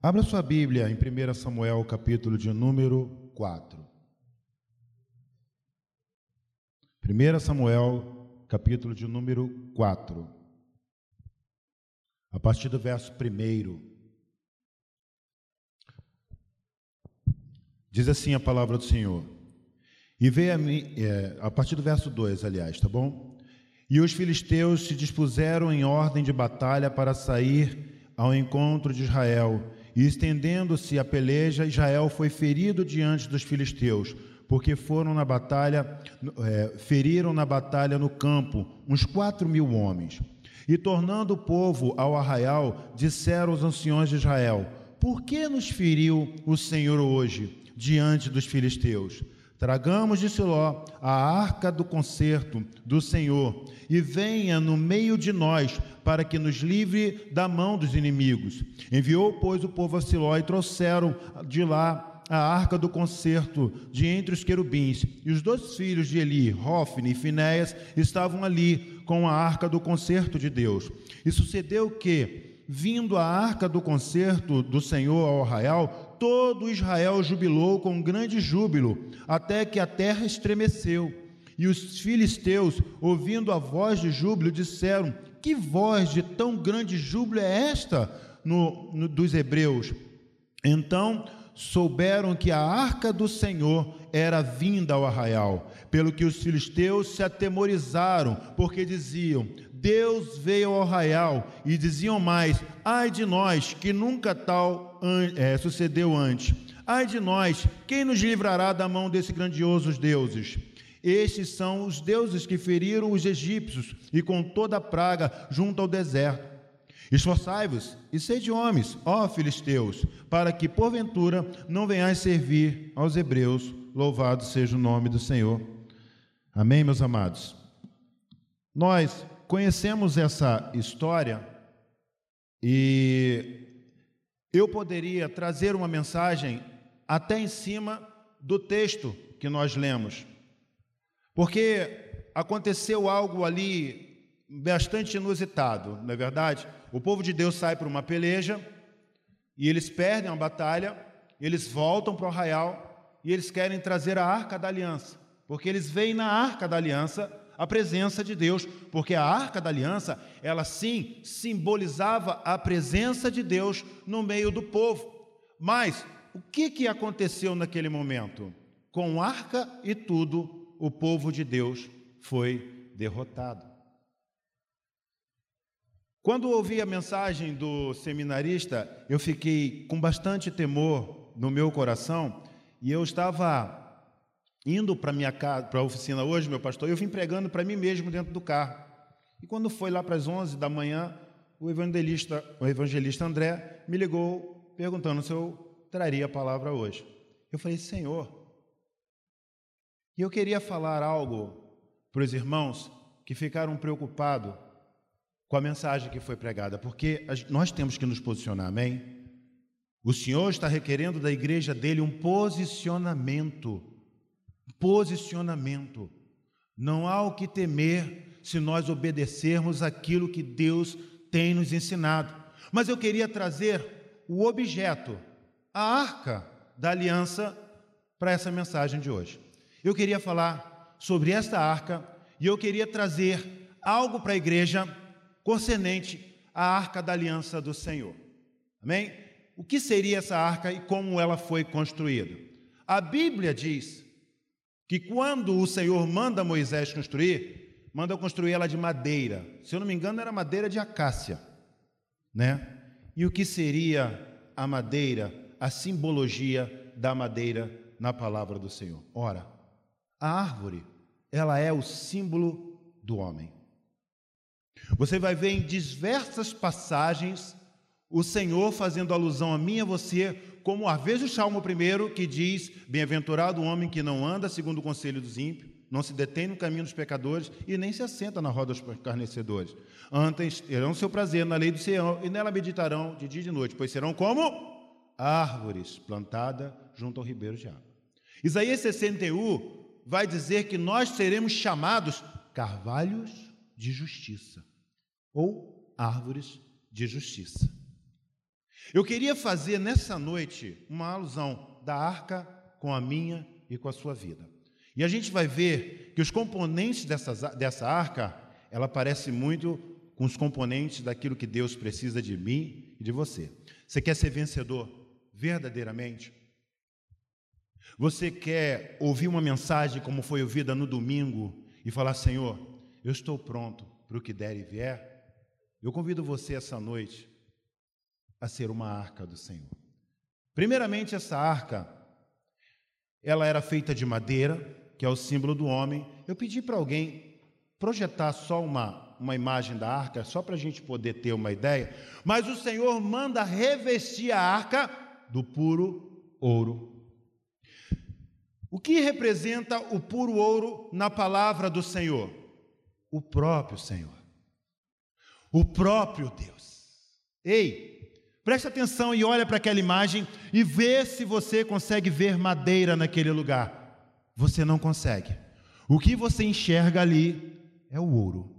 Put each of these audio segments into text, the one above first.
Abra sua Bíblia em 1 Samuel, capítulo de número 4. 1 Samuel, capítulo de número 4. A partir do verso 1. Diz assim a palavra do Senhor. E veio a mim, é, a partir do verso 2, aliás, tá bom? E os filisteus se dispuseram em ordem de batalha para sair ao encontro de Israel e estendendo-se a peleja, Israel foi ferido diante dos filisteus, porque foram na batalha, é, feriram na batalha no campo uns quatro mil homens. E tornando o povo ao arraial, disseram os anciões de Israel: Por que nos feriu o Senhor hoje diante dos filisteus? Tragamos de Siló a arca do concerto do Senhor e venha no meio de nós para que nos livre da mão dos inimigos. Enviou, pois, o povo a Siló e trouxeram de lá a arca do concerto de entre os querubins. E os dois filhos de Eli, Hofni e Finéias, estavam ali com a arca do concerto de Deus. E sucedeu que, vindo a arca do concerto do Senhor ao arraial, todo Israel jubilou com grande júbilo, até que a terra estremeceu. E os filisteus, ouvindo a voz de júbilo, disseram: Que voz de tão grande júbilo é esta no, no, dos hebreus? Então souberam que a arca do Senhor era vinda ao arraial, pelo que os filisteus se atemorizaram, porque diziam: Deus veio ao arraial, e diziam mais: Ai de nós, que nunca tal é, sucedeu antes. Ai de nós, quem nos livrará da mão desses grandiosos deuses? Estes são os deuses que feriram os egípcios e com toda a praga junto ao deserto. Esforçai-vos e sede homens, ó filisteus, para que porventura não venhais servir aos hebreus. Louvado seja o nome do Senhor. Amém, meus amados. Nós conhecemos essa história e eu poderia trazer uma mensagem até em cima do texto que nós lemos, porque aconteceu algo ali bastante inusitado, não é verdade? O povo de Deus sai para uma peleja e eles perdem a batalha, eles voltam para o arraial e eles querem trazer a arca da aliança, porque eles veem na arca da aliança a presença de Deus, porque a arca da aliança, ela sim simbolizava a presença de Deus no meio do povo. Mas o que, que aconteceu naquele momento? Com arca e tudo, o povo de Deus foi derrotado. Quando ouvi a mensagem do seminarista, eu fiquei com bastante temor no meu coração e eu estava indo para minha casa, para a oficina hoje, meu pastor, eu vim pregando para mim mesmo dentro do carro. E quando foi lá para as 11 da manhã, o evangelista, o evangelista André me ligou perguntando se eu traria a palavra hoje. Eu falei, Senhor, e eu queria falar algo para os irmãos que ficaram preocupados com a mensagem que foi pregada, porque nós temos que nos posicionar, amém? O Senhor está requerendo da igreja dele um posicionamento posicionamento. Não há o que temer se nós obedecermos aquilo que Deus tem nos ensinado. Mas eu queria trazer o objeto, a arca da aliança, para essa mensagem de hoje. Eu queria falar sobre esta arca e eu queria trazer algo para a igreja concernente à arca da aliança do Senhor. Amém? O que seria essa arca e como ela foi construída? A Bíblia diz que quando o Senhor manda Moisés construir, manda construir ela de madeira. Se eu não me engano, era madeira de acácia, né? E o que seria a madeira, a simbologia da madeira na palavra do Senhor? Ora, a árvore, ela é o símbolo do homem. Você vai ver em diversas passagens o Senhor fazendo alusão a mim e a você como às vezes o Salmo primeiro que diz: Bem-aventurado o homem que não anda segundo o conselho dos ímpios, não se detém no caminho dos pecadores e nem se assenta na roda dos escarnecedores. Antes terão seu prazer na lei do Senhor e nela meditarão de dia e de noite, pois serão como árvores plantadas junto ao ribeiro de água. Isaías 61 vai dizer que nós seremos chamados carvalhos de justiça ou árvores de justiça. Eu queria fazer nessa noite uma alusão da arca com a minha e com a sua vida. E a gente vai ver que os componentes dessa, dessa arca, ela parece muito com os componentes daquilo que Deus precisa de mim e de você. Você quer ser vencedor verdadeiramente? Você quer ouvir uma mensagem como foi ouvida no domingo e falar: Senhor, eu estou pronto para o que der e vier? Eu convido você essa noite a ser uma arca do Senhor. Primeiramente, essa arca, ela era feita de madeira, que é o símbolo do homem. Eu pedi para alguém projetar só uma, uma imagem da arca, só para a gente poder ter uma ideia. Mas o Senhor manda revestir a arca do puro ouro. O que representa o puro ouro na palavra do Senhor? O próprio Senhor. O próprio Deus. Ei, Preste atenção e olha para aquela imagem e vê se você consegue ver madeira naquele lugar. Você não consegue. O que você enxerga ali é o ouro.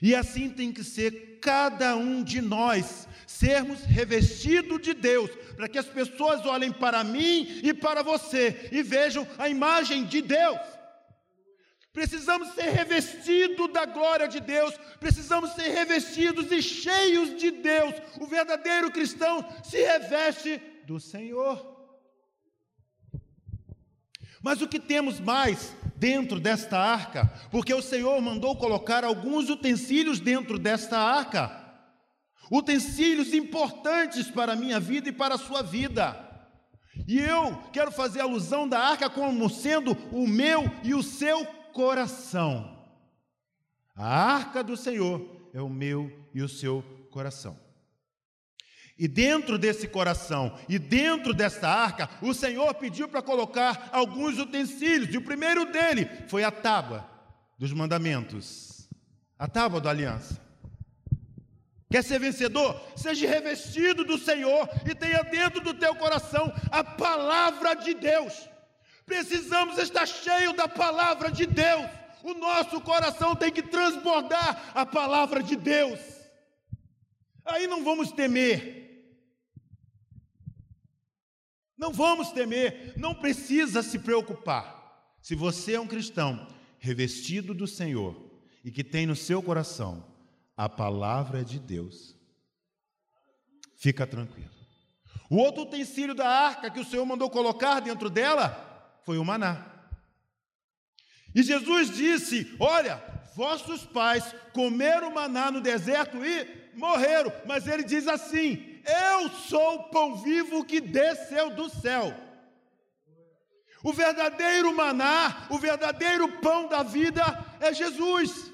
E assim tem que ser cada um de nós, sermos revestidos de Deus, para que as pessoas olhem para mim e para você e vejam a imagem de Deus. Precisamos ser revestidos da glória de Deus, precisamos ser revestidos e cheios de Deus. O verdadeiro cristão se reveste do Senhor. Mas o que temos mais dentro desta arca? Porque o Senhor mandou colocar alguns utensílios dentro desta arca, utensílios importantes para a minha vida e para a sua vida. E eu quero fazer alusão da arca como sendo o meu e o seu coração. A arca do Senhor é o meu e o seu coração. E dentro desse coração e dentro desta arca, o Senhor pediu para colocar alguns utensílios, e o primeiro dele foi a tábua dos mandamentos, a tábua da aliança. Quer ser vencedor? Seja revestido do Senhor e tenha dentro do teu coração a palavra de Deus. Precisamos estar cheio da palavra de Deus. O nosso coração tem que transbordar a palavra de Deus. Aí não vamos temer. Não vamos temer, não precisa se preocupar. Se você é um cristão revestido do Senhor e que tem no seu coração a palavra de Deus, fica tranquilo. O outro utensílio da arca que o Senhor mandou colocar dentro dela foi o maná. E Jesus disse: Olha, vossos pais comeram maná no deserto e morreram. Mas ele diz assim: Eu sou o pão vivo que desceu do céu. O verdadeiro maná, o verdadeiro pão da vida é Jesus.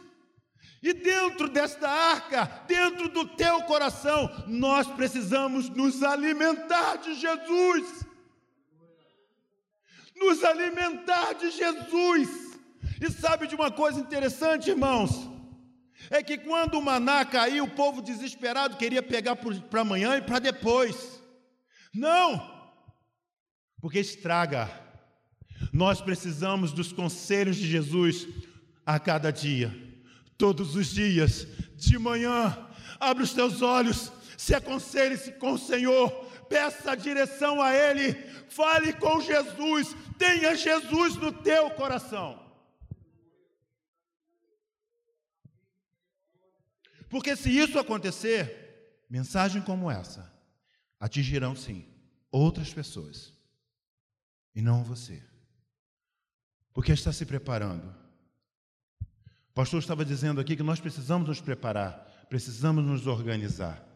E dentro desta arca, dentro do teu coração, nós precisamos nos alimentar de Jesus nos alimentar de Jesus. E sabe de uma coisa interessante, irmãos? É que quando o maná caiu, o povo desesperado queria pegar para amanhã e para depois. Não, porque estraga. Nós precisamos dos conselhos de Jesus a cada dia, todos os dias, de manhã. Abre os teus olhos, se aconselhe-se com o Senhor, peça direção a Ele, fale com Jesus, tenha Jesus no teu coração. Porque se isso acontecer, mensagem como essa atingirão sim outras pessoas e não você. Porque está se preparando. O pastor estava dizendo aqui que nós precisamos nos preparar, precisamos nos organizar.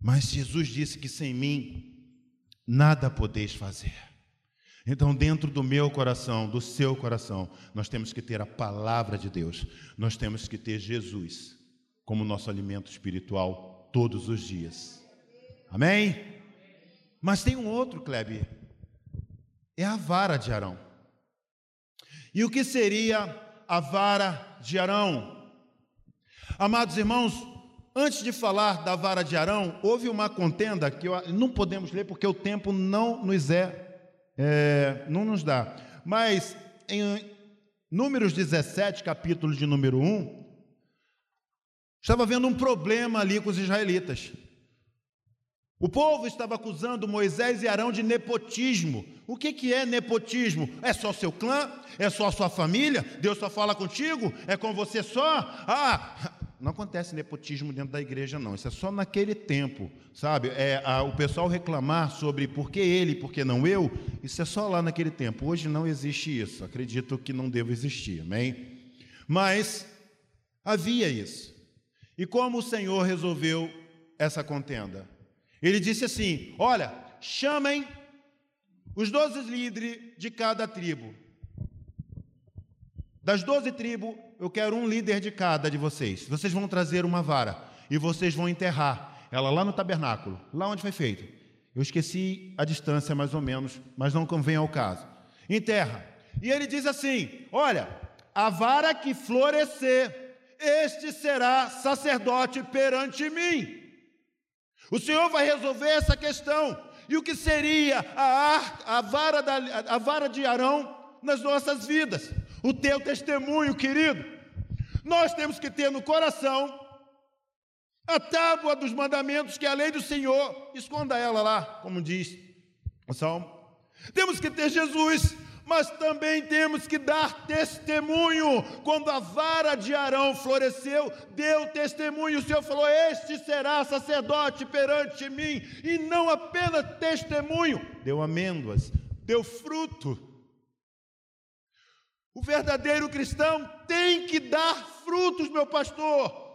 Mas Jesus disse que sem mim nada podeis fazer. Então, dentro do meu coração, do seu coração, nós temos que ter a palavra de Deus, nós temos que ter Jesus como nosso alimento espiritual todos os dias. Amém? Mas tem um outro, Kleber, é a vara de Arão. E o que seria a vara de Arão? Amados irmãos, antes de falar da vara de Arão, houve uma contenda que eu, não podemos ler porque o tempo não nos é é, não nos dá. Mas em Números 17, capítulo de número 1, estava havendo um problema ali com os israelitas. O povo estava acusando Moisés e Arão de nepotismo. O que, que é nepotismo? É só seu clã? É só sua família? Deus só fala contigo? É com você só? Ah, não acontece nepotismo dentro da igreja, não. Isso é só naquele tempo, sabe? É a, o pessoal reclamar sobre por que ele, por que não eu. Isso é só lá naquele tempo. Hoje não existe isso. Acredito que não deva existir, amém? Mas havia isso. E como o Senhor resolveu essa contenda? Ele disse assim: Olha, chamem os doze líderes de cada tribo. Das doze tribos, eu quero um líder de cada de vocês. Vocês vão trazer uma vara e vocês vão enterrar ela lá no tabernáculo, lá onde foi feito. Eu esqueci a distância mais ou menos, mas não convém ao caso. Enterra. E ele diz assim: Olha, a vara que florescer, este será sacerdote perante mim. O Senhor vai resolver essa questão. E o que seria a, a, vara, da, a vara de Arão nas nossas vidas? O teu testemunho, querido. Nós temos que ter no coração a tábua dos mandamentos, que é a lei do Senhor. Esconda ela lá, como diz o Salmo. Temos que ter Jesus mas também temos que dar testemunho. Quando a vara de Arão floresceu, deu testemunho. O Senhor falou: Este será sacerdote perante mim, e não apenas testemunho, deu amêndoas, deu fruto. O verdadeiro cristão tem que dar frutos, meu pastor.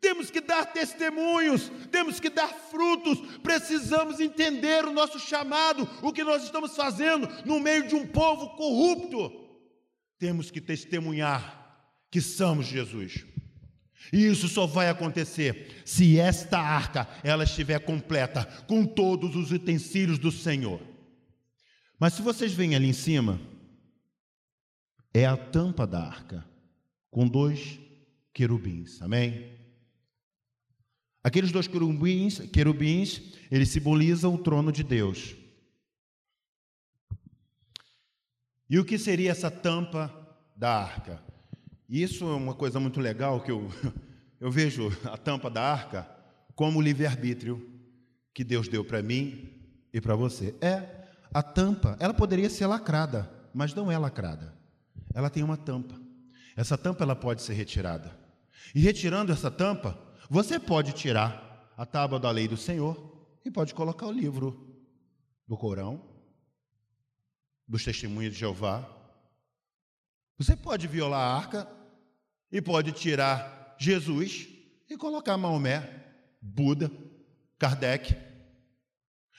Temos que dar testemunhos, temos que dar frutos, precisamos entender o nosso chamado, o que nós estamos fazendo no meio de um povo corrupto. Temos que testemunhar que somos Jesus. E isso só vai acontecer se esta arca ela estiver completa com todos os utensílios do Senhor. Mas se vocês veem ali em cima, é a tampa da arca com dois querubins. Amém? Aqueles dois querubins, querubins, eles simbolizam o trono de Deus. E o que seria essa tampa da arca? Isso é uma coisa muito legal que eu, eu vejo a tampa da arca como o livre-arbítrio que Deus deu para mim e para você. É, a tampa, ela poderia ser lacrada, mas não é lacrada. Ela tem uma tampa. Essa tampa ela pode ser retirada. E retirando essa tampa, você pode tirar a tábua da lei do Senhor e pode colocar o livro do Corão, dos testemunhos de Jeová. Você pode violar a arca e pode tirar Jesus e colocar Maomé, Buda, Kardec.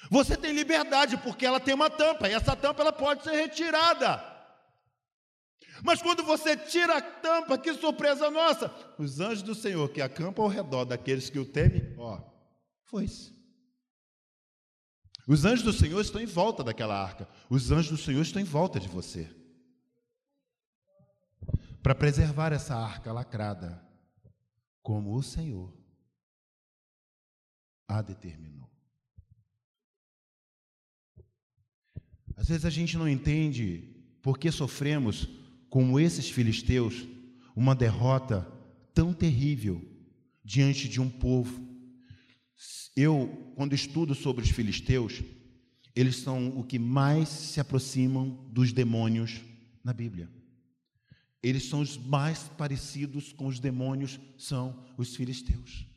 Você tem liberdade porque ela tem uma tampa e essa tampa ela pode ser retirada. Mas quando você tira a tampa, que surpresa nossa! Os anjos do Senhor que acampam ao redor daqueles que o temem, ó, foi-se. Os anjos do Senhor estão em volta daquela arca. Os anjos do Senhor estão em volta de você. Para preservar essa arca lacrada, como o Senhor a determinou. Às vezes a gente não entende por que sofremos como esses filisteus, uma derrota tão terrível diante de um povo. Eu, quando estudo sobre os filisteus, eles são o que mais se aproximam dos demônios na Bíblia. Eles são os mais parecidos com os demônios, são os filisteus.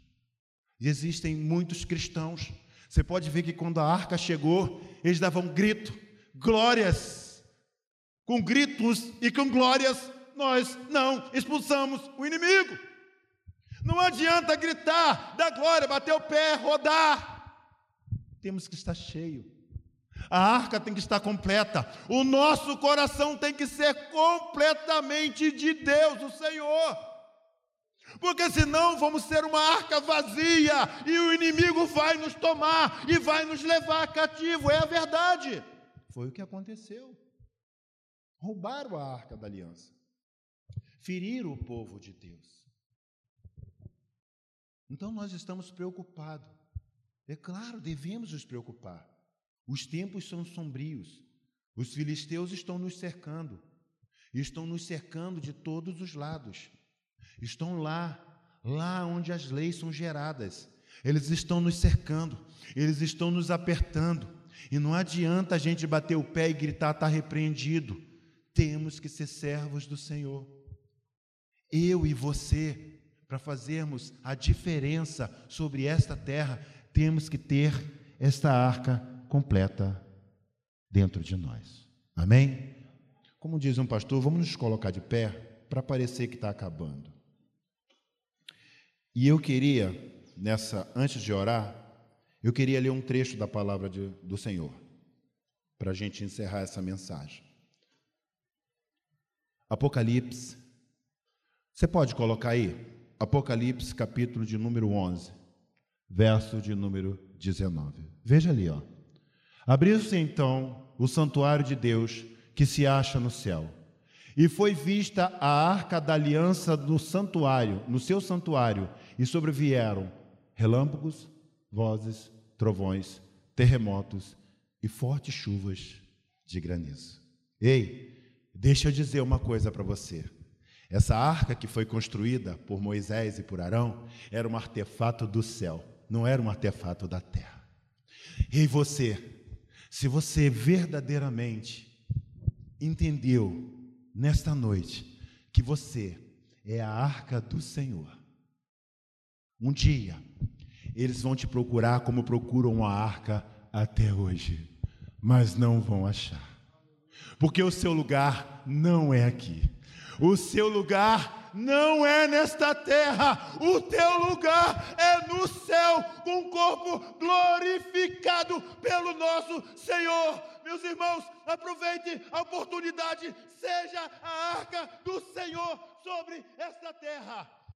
E existem muitos cristãos. Você pode ver que quando a arca chegou, eles davam grito, glórias com gritos e com glórias, nós não expulsamos o inimigo. Não adianta gritar, dar glória, bater o pé, rodar. Temos que estar cheio. A arca tem que estar completa. O nosso coração tem que ser completamente de Deus, o Senhor. Porque senão vamos ser uma arca vazia e o inimigo vai nos tomar e vai nos levar cativo. É a verdade. Foi o que aconteceu. Roubaram a arca da aliança. Feriram o povo de Deus. Então nós estamos preocupados. É claro, devemos nos preocupar. Os tempos são sombrios. Os filisteus estão nos cercando. Estão nos cercando de todos os lados. Estão lá, lá onde as leis são geradas. Eles estão nos cercando, eles estão nos apertando. E não adianta a gente bater o pé e gritar, está repreendido. Temos que ser servos do Senhor. Eu e você, para fazermos a diferença sobre esta terra, temos que ter esta arca completa dentro de nós. Amém? Como diz um pastor, vamos nos colocar de pé para parecer que está acabando. E eu queria, nessa, antes de orar, eu queria ler um trecho da palavra de, do Senhor, para a gente encerrar essa mensagem. Apocalipse, você pode colocar aí? Apocalipse, capítulo de número 11, verso de número 19. Veja ali, ó. Abriu-se então o santuário de Deus que se acha no céu. E foi vista a arca da aliança no santuário, no seu santuário, e sobrevieram relâmpagos, vozes, trovões, terremotos e fortes chuvas de granizo. Ei, deixa eu dizer uma coisa para você. Essa arca que foi construída por Moisés e por Arão era um artefato do céu, não era um artefato da terra. E você, se você verdadeiramente entendeu nesta noite que você é a arca do Senhor, um dia eles vão te procurar como procuram a arca até hoje, mas não vão achar, porque o seu lugar não é aqui, o seu lugar não é nesta terra, o teu lugar é no céu, com o corpo glorificado pelo nosso Senhor. Meus irmãos, aproveite a oportunidade, seja a arca do Senhor sobre esta terra.